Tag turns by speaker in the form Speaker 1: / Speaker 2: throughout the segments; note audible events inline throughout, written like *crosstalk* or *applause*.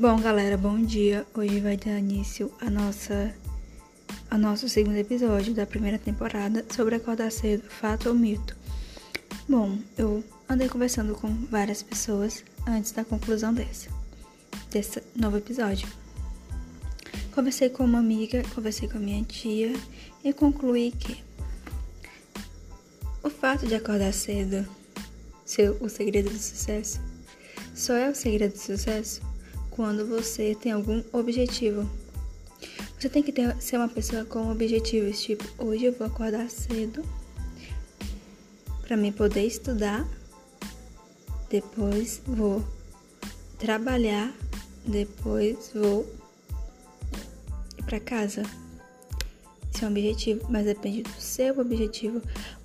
Speaker 1: Bom, galera, bom dia. Hoje vai dar início a nossa a nosso segundo episódio da primeira temporada sobre acordar cedo, fato ou mito. Bom, eu andei conversando com várias pessoas antes da conclusão dessa desse novo episódio. Conversei com uma amiga, conversei com a minha tia e concluí que o fato de acordar cedo ser o segredo do sucesso só é o segredo do sucesso quando você tem algum objetivo. Você tem que ter, ser uma pessoa com objetivos, tipo, hoje eu vou acordar cedo para mim poder estudar, depois vou trabalhar, depois vou ir para casa. Esse é um objetivo, mas depende do seu objetivo.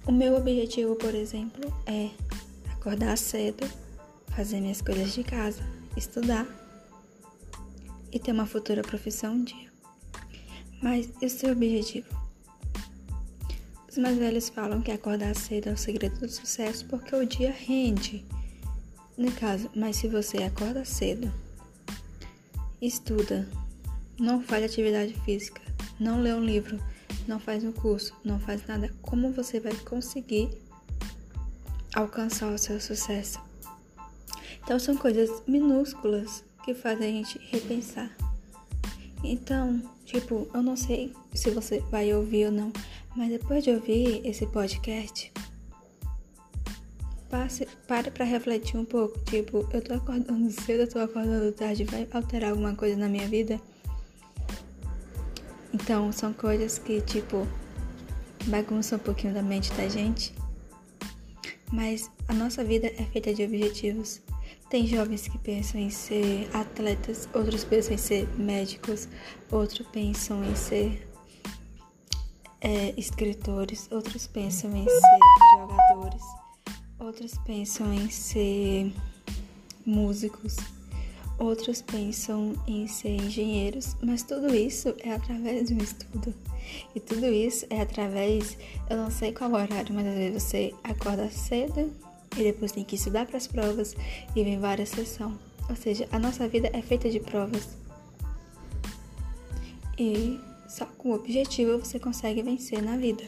Speaker 1: O meu objetivo, por exemplo, é acordar cedo, fazer minhas coisas de casa, estudar e ter uma futura profissão um dia. Mas e o seu objetivo? Os mais velhos falam que acordar cedo é o segredo do sucesso porque o dia rende. No caso, mas se você acorda cedo, estuda, não faz atividade física, não lê um livro, não faz um curso, não faz nada, como você vai conseguir alcançar o seu sucesso? Então são coisas minúsculas que fazem a gente repensar. Então, tipo, eu não sei se você vai ouvir ou não, mas depois de ouvir esse podcast, passe, pare para refletir um pouco. Tipo, eu tô acordando *laughs* cedo, eu tô acordando tarde, vai alterar alguma coisa na minha vida? Então, são coisas que, tipo, bagunçam um pouquinho da mente da gente. Mas a nossa vida é feita de objetivos. Tem jovens que pensam em ser atletas, outros pensam em ser médicos, outros pensam em ser é, escritores, outros pensam em ser jogadores, outros pensam em ser músicos, outros pensam em ser engenheiros, mas tudo isso é através de um estudo. E tudo isso é através, eu não sei qual horário, mas às vezes você acorda cedo e depois tem que estudar para as provas e vem várias sessões. Ou seja, a nossa vida é feita de provas. E só com o objetivo você consegue vencer na vida.